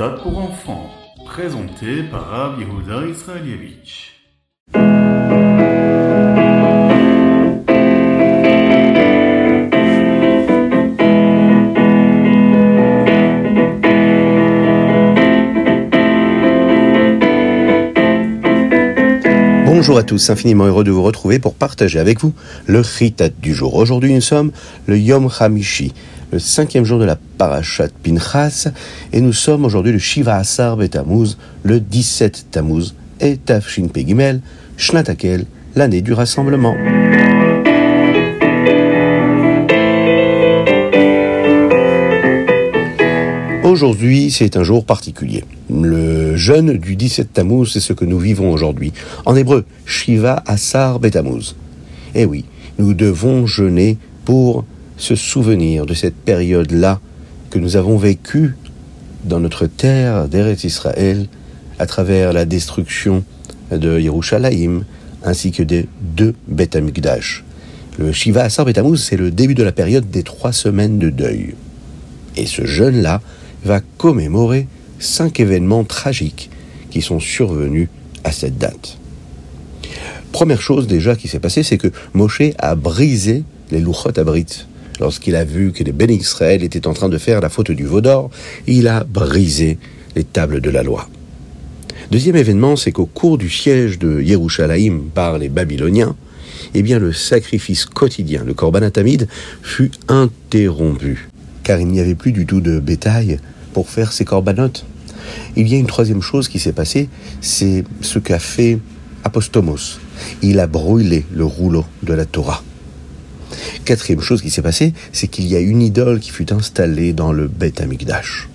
Ritat pour enfants, présenté par Rav Yehuda Israelievich. Bonjour à tous, infiniment heureux de vous retrouver pour partager avec vous le Ritat du jour. Aujourd'hui, nous sommes le Yom Hamishi, le cinquième jour de la Parashat Pinchas, et nous sommes aujourd'hui le Shiva Asar Betamuz, le 17 Tammuz, et Tafshin Pegimel, Shnatakel, l'année du rassemblement. Aujourd'hui, c'est un jour particulier. Le jeûne du 17 Tammuz, c'est ce que nous vivons aujourd'hui. En hébreu, Shiva Asar Betamuz. Eh oui, nous devons jeûner pour se souvenir de cette période-là que nous avons vécue dans notre terre d'Eretz Israël à travers la destruction de Yerushalayim ainsi que des deux Beth Amikdash. Le Shiva Asar Betamuz, c'est le début de la période des trois semaines de deuil. Et ce jeûne-là va commémorer cinq événements tragiques qui sont survenus à cette date. Première chose déjà qui s'est passée, c'est que Moshe a brisé les Luchot Abrit. Lorsqu'il a vu que les Ben Israël étaient en train de faire la faute du veau d'or, il a brisé les tables de la loi. Deuxième événement, c'est qu'au cours du siège de Yerushalayim par les Babyloniens, eh bien le sacrifice quotidien, le Korban Atamid, fut interrompu, car il n'y avait plus du tout de bétail pour faire ces corbanotes. Il y a une troisième chose qui s'est passée, c'est ce qu'a fait Apostomos. Il a brûlé le rouleau de la Torah. Quatrième chose qui s'est passée, c'est qu'il y a une idole qui fut installée dans le Beth Amikdash.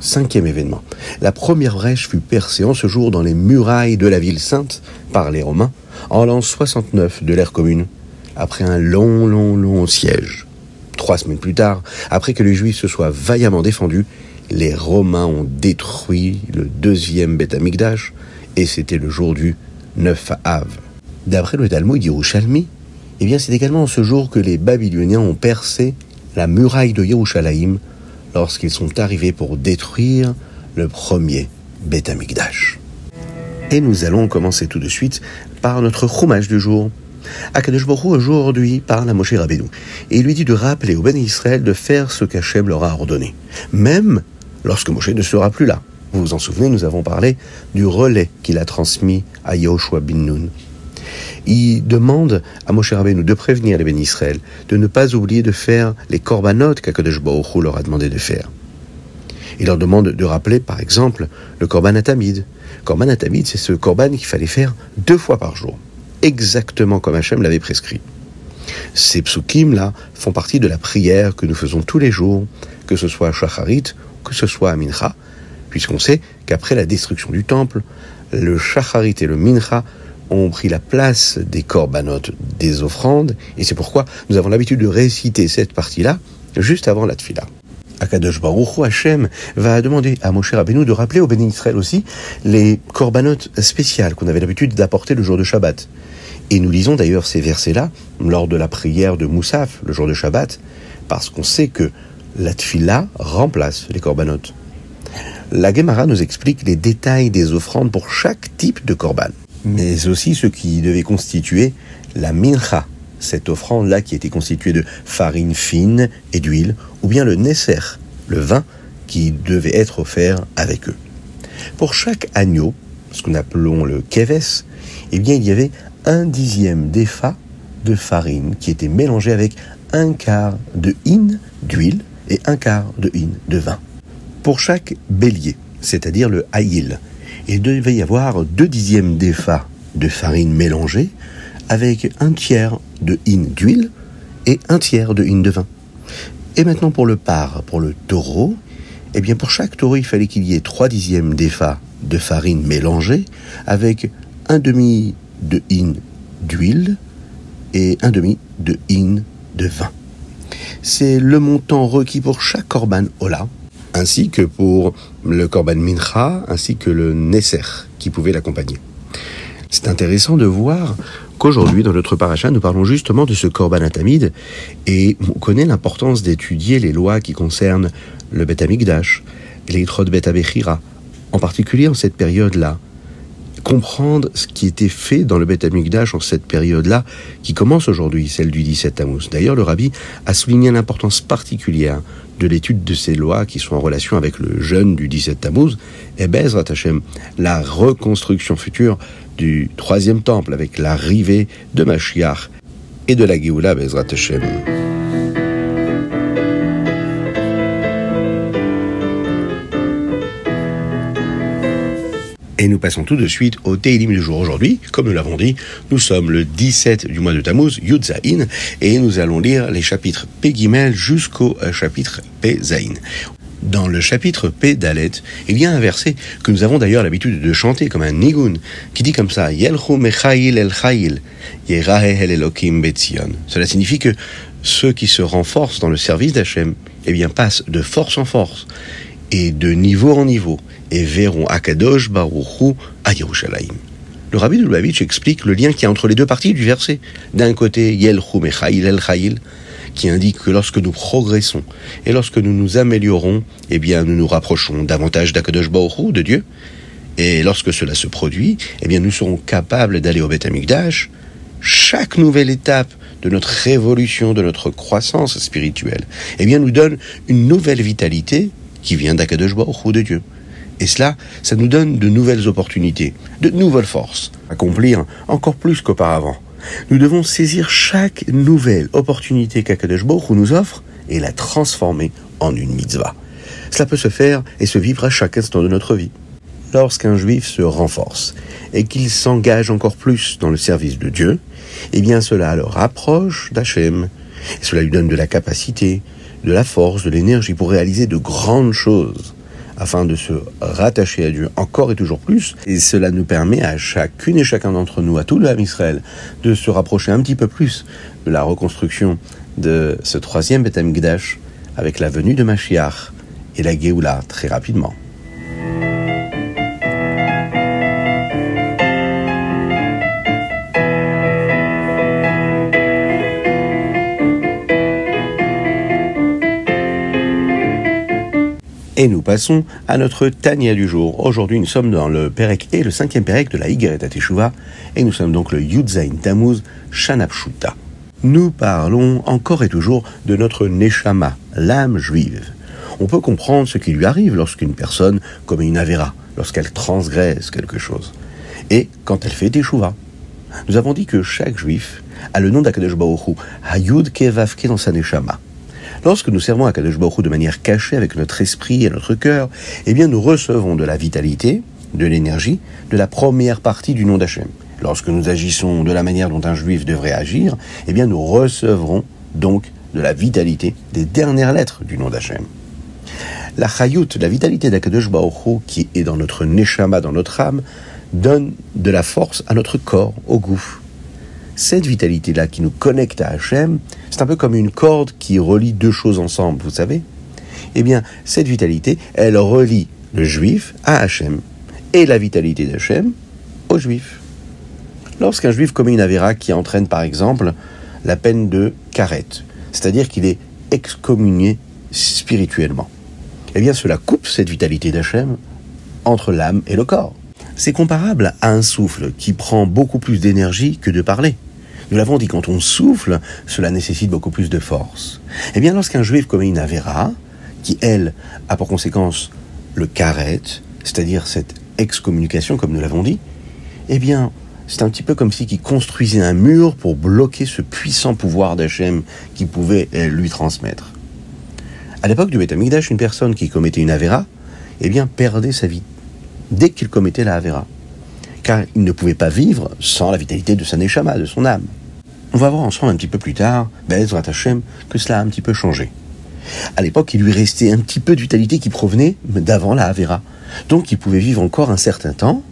Cinquième événement. La première brèche fut percée en ce jour dans les murailles de la ville sainte par les Romains en l'an 69 de l'ère commune, après un long, long, long siège. Trois semaines plus tard, après que les Juifs se soient vaillamment défendus, les Romains ont détruit le deuxième Beth Amikdash, et c'était le jour du 9 Av. D'après le Talmud Yerushalmi, eh bien c'est également en ce jour que les Babyloniens ont percé la muraille de Yerushalayim lorsqu'ils sont arrivés pour détruire le premier Beth. Et nous allons commencer tout de suite par notre chômage du jour. Akadosh aujourd'hui parle à Moshe Rabbeinu et il lui dit de rappeler aux Ben Israël de faire ce qu'Hachem leur a ordonné, même lorsque Moshe ne sera plus là. Vous vous en souvenez, nous avons parlé du relais qu'il a transmis à Yahushua bin Nun. Il demande à Moshe Rabbeinu de prévenir les Ben Israël de ne pas oublier de faire les corbanotes qu'Akadosh Baruch Hu leur a demandé de faire. Il leur demande de rappeler, par exemple, le korban atamid. Korban atamid, c'est ce korban qu'il fallait faire deux fois par jour, exactement comme Hachem l'avait prescrit. Ces psukim-là font partie de la prière que nous faisons tous les jours, que ce soit à Shacharit, que ce soit à Mincha, puisqu'on sait qu'après la destruction du temple, le Shacharit et le Mincha ont pris la place des corbanotes, des offrandes, et c'est pourquoi nous avons l'habitude de réciter cette partie-là juste avant la tfila. Akadosh Baruch Hu Hashem va demander à Moshe Rabbeinu de rappeler au Béni Israël aussi les corbanotes spéciales qu'on avait l'habitude d'apporter le jour de Shabbat. Et nous lisons d'ailleurs ces versets-là lors de la prière de Moussaf, le jour de Shabbat, parce qu'on sait que la tfila remplace les corbanotes. La Gemara nous explique les détails des offrandes pour chaque type de korban, mais aussi ce qui devait constituer la mincha, cette offrande-là qui était constituée de farine fine et d'huile, ou bien le nesser, le vin qui devait être offert avec eux. Pour chaque agneau, ce nous appelons le keves, eh bien il y avait un dixième d'effa de farine qui était mélangé avec un quart de hin d'huile et un quart de hin de vin. Pour chaque bélier, c'est-à-dire le haïl, il devait y avoir deux dixièmes d'effa de farine mélangée avec un tiers de hin d'huile et un tiers de hin de vin. Et maintenant pour le par, pour le taureau, eh bien pour chaque taureau, il fallait qu'il y ait trois dixièmes d'effa de farine mélangée avec un demi de hin d'huile et un demi de hin de vin. C'est le montant requis pour chaque korban ola, ainsi que pour le korban mincha, ainsi que le nesser qui pouvait l'accompagner. C'est intéressant de voir qu'aujourd'hui, dans notre paracha, nous parlons justement de ce korban atamide, et on connaît l'importance d'étudier les lois qui concernent le Beth Amikdash, les Bet en particulier en cette période-là, comprendre ce qui était fait dans le Beth Amikdash en cette période-là, qui commence aujourd'hui, celle du 17 Tammuz. D'ailleurs, le rabbi a souligné l'importance particulière de l'étude de ces lois qui sont en relation avec le jeûne du 17 Tammuz, et Bezrat Hashem, la reconstruction future du troisième temple avec l'arrivée de Mashiach et de la Géoula Bezrat Hashem. Et nous passons tout de suite au Teilim du jour. Aujourd'hui, comme nous l'avons dit, nous sommes le 17 du mois de Tammuz, Yudzaïn, et nous allons lire les chapitres Pegimel jusqu'au euh, chapitre Pezaïn. Dans le chapitre P d'Alet, il y a un verset que nous avons d'ailleurs l'habitude de chanter comme un nigun, qui dit comme ça Yelchu mechail el chayil, el elokim betzion. Cela signifie que ceux qui se renforcent dans le service d'Hachem, eh bien, passent de force en force et de niveau en niveau et verront Akadosh Baruchu à Yerushalayim. Le rabbi de Lubavitch explique le lien qui y a entre les deux parties du verset. D'un côté, Yel Mechail El Chayil, qui indique que lorsque nous progressons et lorsque nous nous améliorons, eh bien, nous nous rapprochons davantage d'Akadosh Baruchu, de Dieu. Et lorsque cela se produit, eh bien, nous serons capables d'aller au Beth Amikdash. Chaque nouvelle étape de notre révolution, de notre croissance spirituelle, eh bien, nous donne une nouvelle vitalité qui vient d'Akadosh Baruch de Dieu. Et cela, ça nous donne de nouvelles opportunités, de nouvelles forces, accomplir encore plus qu'auparavant. Nous devons saisir chaque nouvelle opportunité qu'Akadosh Baruch nous offre et la transformer en une mitzvah. Cela peut se faire et se vivre à chaque instant de notre vie. Lorsqu'un juif se renforce et qu'il s'engage encore plus dans le service de Dieu, eh bien cela le rapproche d'Hachem. Cela lui donne de la capacité, de la force, de l'énergie pour réaliser de grandes choses afin de se rattacher à Dieu encore et toujours plus. Et cela nous permet à chacune et chacun d'entre nous, à tout le Ham Israël, de se rapprocher un petit peu plus de la reconstruction de ce troisième Beth Gdash avec la venue de Mashiach et la Géoula très rapidement. Et nous passons à notre Tania du jour. Aujourd'hui, nous sommes dans le Perek et le cinquième Perek de la Higeret Teshuvah, et nous sommes donc le Yudzain Tammuz Shanapshuta. Nous parlons encore et toujours de notre Neshama, l'âme juive. On peut comprendre ce qui lui arrive lorsqu'une personne commet une avéra, lorsqu'elle transgresse quelque chose, et quand elle fait Teshuvah. Nous avons dit que chaque juif a le nom d'Akadosh Baruch Hayud Kevavke dans sa Neshama. Lorsque nous servons à Kadosh Baruch de manière cachée avec notre esprit et notre cœur, eh nous recevons de la vitalité, de l'énergie, de la première partie du nom d'Hachem. Lorsque nous agissons de la manière dont un juif devrait agir, eh nous recevrons donc de la vitalité des dernières lettres du nom d'Hachem. La chayut, la vitalité d'Akadosh Baruch qui est dans notre neshama, dans notre âme, donne de la force à notre corps, au gouffre cette vitalité-là qui nous connecte à Hachem, c'est un peu comme une corde qui relie deux choses ensemble, vous savez Eh bien, cette vitalité, elle relie le juif à Hachem et la vitalité d'Hachem au juif. Lorsqu'un juif commet une avéra qui entraîne par exemple la peine de karet, c'est-à-dire qu'il est excommunié spirituellement, eh bien cela coupe cette vitalité d'Hachem entre l'âme et le corps. C'est comparable à un souffle qui prend beaucoup plus d'énergie que de parler. Nous l'avons dit, quand on souffle, cela nécessite beaucoup plus de force. Eh bien, lorsqu'un juif commet une avéra, qui, elle, a pour conséquence le karet, c'est-à-dire cette excommunication, comme nous l'avons dit, eh bien, c'est un petit peu comme si il construisait un mur pour bloquer ce puissant pouvoir d'Hachem qui pouvait lui transmettre. À l'époque du Beth une personne qui commettait une avéra, eh bien, perdait sa vie dès qu'il commettait la avéra. Car il ne pouvait pas vivre sans la vitalité de sa neshama, de son âme. On va voir ensemble un petit peu plus tard, Bezrat Hashem, que cela a un petit peu changé. À l'époque, il lui restait un petit peu d'utilité qui provenait d'avant la Havera. Donc il pouvait vivre encore un certain temps.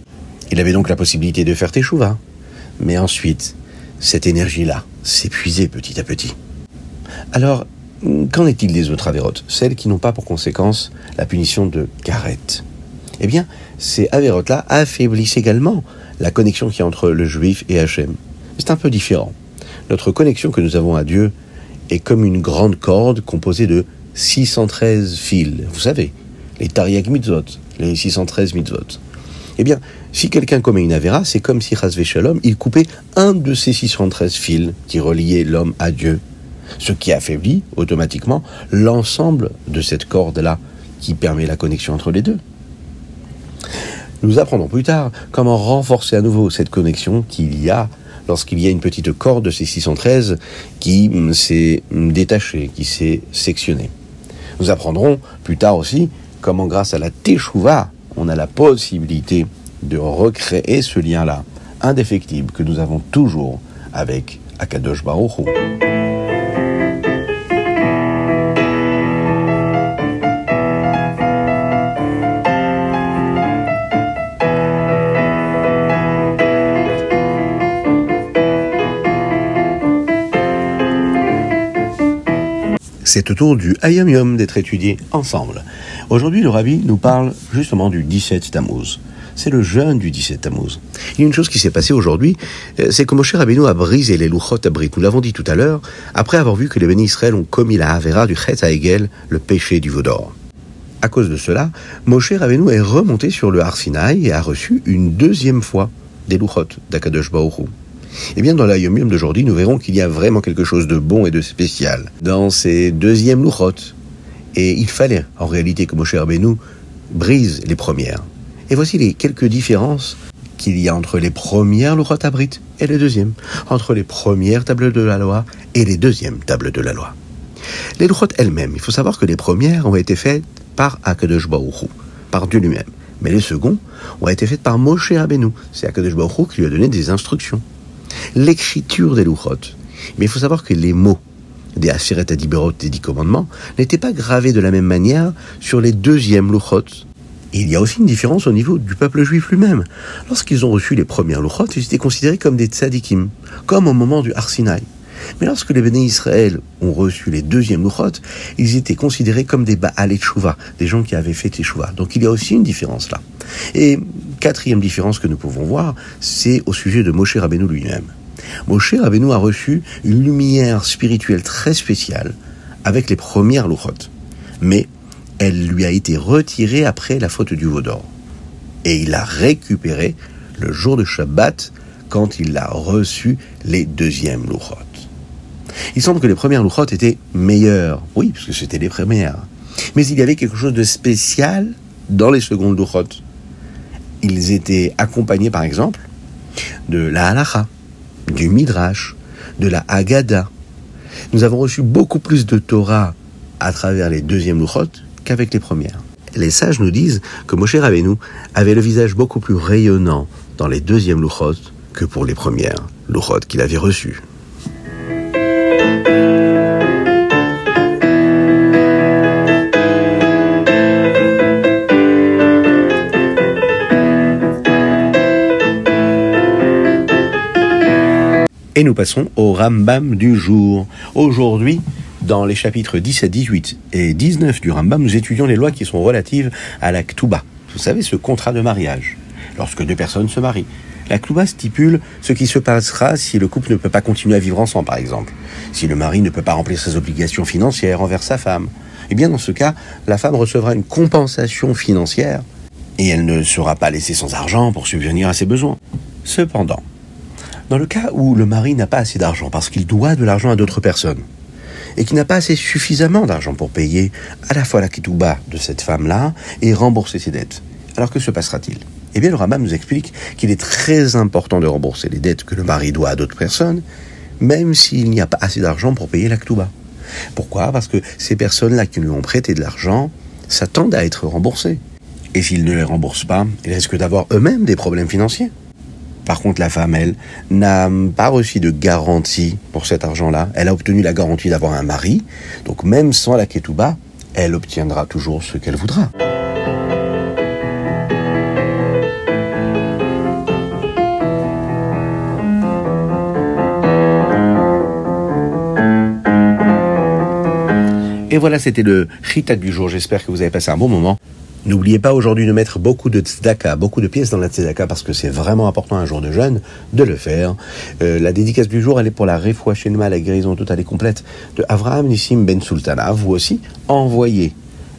Il avait donc la possibilité de faire Teshuvah. Mais ensuite, cette énergie-là s'épuisait petit à petit. Alors, qu'en est-il des autres Avérotes Celles qui n'ont pas pour conséquence la punition de Karet. Eh bien, ces Avérotes-là affaiblissent également la connexion qui y a entre le juif et Hachem. C'est un peu différent. Notre connexion que nous avons à Dieu est comme une grande corde composée de 613 fils. Vous savez, les Tariaq mitzvot, les 613 mitzvot. Eh bien, si quelqu'un commet une avéra, c'est comme si Chazvé Shalom, il coupait un de ces 613 fils qui reliaient l'homme à Dieu. Ce qui affaiblit automatiquement l'ensemble de cette corde-là qui permet la connexion entre les deux. Nous apprendrons plus tard comment renforcer à nouveau cette connexion qu'il y a lorsqu'il y a une petite corde de ces 613 qui mm, s'est mm, détachée, qui s'est sectionnée. Nous apprendrons plus tard aussi comment grâce à la Teshuvah, on a la possibilité de recréer ce lien-là, indéfectible, que nous avons toujours avec Akadosh Baruch c'est au tour du Hayom Yom d'être étudié ensemble. Aujourd'hui, le Rabbi nous parle justement du 17 Tammuz. C'est le jeûne du 17 Tammuz. Il y a une chose qui s'est passée aujourd'hui, euh, c'est que Moshe Rabbeinu a brisé les Luchot Abrit. Nous l'avons dit tout à l'heure, après avoir vu que les bénis Israël ont commis la Havera du Chet Egel, le péché du Vaudor. À cause de cela, Moshe Rabbeinu est remonté sur le Har Sinai et a reçu une deuxième fois des Luchot d'Akadosh Baruch eh bien, dans la d'aujourd'hui, nous verrons qu'il y a vraiment quelque chose de bon et de spécial dans ces deuxièmes louchotes. Et il fallait, en réalité, que Moshe Rabbeinu brise les premières. Et voici les quelques différences qu'il y a entre les premières louchotes abrites et les deuxièmes, entre les premières tables de la loi et les deuxièmes tables de la loi. Les louchotes elles-mêmes, il faut savoir que les premières ont été faites par Akadosh par Dieu lui-même. Mais les seconds ont été faites par Moshe Rabbeinu. C'est Akadosh qui lui a donné des instructions l'écriture des Luchot. Mais il faut savoir que les mots des Aseret Adiberot, des Dix Commandements, n'étaient pas gravés de la même manière sur les deuxièmes Luchot. il y a aussi une différence au niveau du peuple juif lui-même. Lorsqu'ils ont reçu les premières Luchot, ils étaient considérés comme des tzadikim, comme au moment du Arsinaï. Mais lorsque les bénis Israël ont reçu les deuxièmes Luchot, ils étaient considérés comme des Baal et des gens qui avaient fait Teshuvah. Donc il y a aussi une différence là. Et quatrième différence que nous pouvons voir, c'est au sujet de Moshe Rabbeinu lui-même. Moshe Rabbeinu a reçu une lumière spirituelle très spéciale avec les premières Luchot. Mais elle lui a été retirée après la faute du Vaudor. Et il l'a récupérée le jour de Shabbat quand il a reçu les deuxièmes Luchot. Il semble que les premières Luchot étaient meilleures. Oui, parce que c'était les premières. Mais il y avait quelque chose de spécial dans les secondes Luchot. Ils étaient accompagnés, par exemple, de la halacha, du midrash, de la Haggadah. Nous avons reçu beaucoup plus de Torah à travers les deuxièmes Luchot qu'avec les premières. Les sages nous disent que Moshe Rabbeinu avait le visage beaucoup plus rayonnant dans les deuxièmes Luchot que pour les premières Luchot qu'il avait reçues. Et nous passons au Rambam du jour. Aujourd'hui, dans les chapitres 17, 18 et 19 du Rambam, nous étudions les lois qui sont relatives à la Ktuba. Vous savez, ce contrat de mariage, lorsque deux personnes se marient. La Ktuba stipule ce qui se passera si le couple ne peut pas continuer à vivre ensemble, par exemple. Si le mari ne peut pas remplir ses obligations financières envers sa femme. Eh bien, dans ce cas, la femme recevra une compensation financière et elle ne sera pas laissée sans argent pour subvenir à ses besoins. Cependant, dans le cas où le mari n'a pas assez d'argent parce qu'il doit de l'argent à d'autres personnes, et qu'il n'a pas assez suffisamment d'argent pour payer à la fois la kitouba de cette femme-là et rembourser ses dettes, alors que se passera-t-il? Eh bien, le Rambam nous explique qu'il est très important de rembourser les dettes que le mari doit à d'autres personnes, même s'il n'y a pas assez d'argent pour payer la ketouba. Pourquoi? Parce que ces personnes-là qui lui ont prêté de l'argent s'attendent à être remboursées. Et s'ils ne les remboursent pas, ils risquent d'avoir eux-mêmes des problèmes financiers. Par contre, la femme, elle, n'a pas reçu de garantie pour cet argent-là. Elle a obtenu la garantie d'avoir un mari. Donc même sans la ketouba, elle obtiendra toujours ce qu'elle voudra. Et voilà, c'était le chitat du jour. J'espère que vous avez passé un bon moment. N'oubliez pas aujourd'hui de mettre beaucoup de tzedaka, beaucoup de pièces dans la tzedaka parce que c'est vraiment important un jour de jeûne de le faire. Euh, la dédicace du jour, elle est pour la refoua la guérison totale et complète de Avraham Nissim Ben Sultana. Vous aussi, envoyez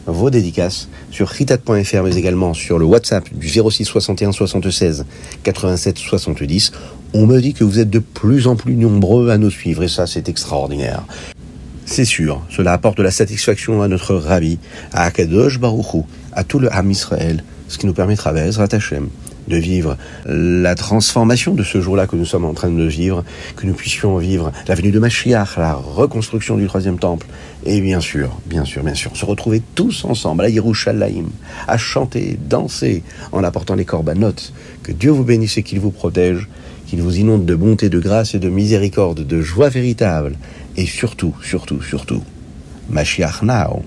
vos dédicaces sur ritat.fr, mais également sur le WhatsApp du 06 61 76 87 70. On me dit que vous êtes de plus en plus nombreux à nous suivre, et ça, c'est extraordinaire. C'est sûr, cela apporte de la satisfaction à notre Rabbi, à Akadosh Baruchou, à tout le Ham Israël, ce qui nous permettra, Bezrat Hashem, de vivre la transformation de ce jour-là que nous sommes en train de vivre, que nous puissions vivre la venue de Mashiach, la reconstruction du troisième temple, et bien sûr, bien sûr, bien sûr, se retrouver tous ensemble à Yerushalayim, à chanter, danser, en apportant les corbanotes. Que Dieu vous bénisse et qu'il vous protège, qu'il vous inonde de bonté, de grâce et de miséricorde, de joie véritable, et surtout, surtout, surtout, Mashiach now.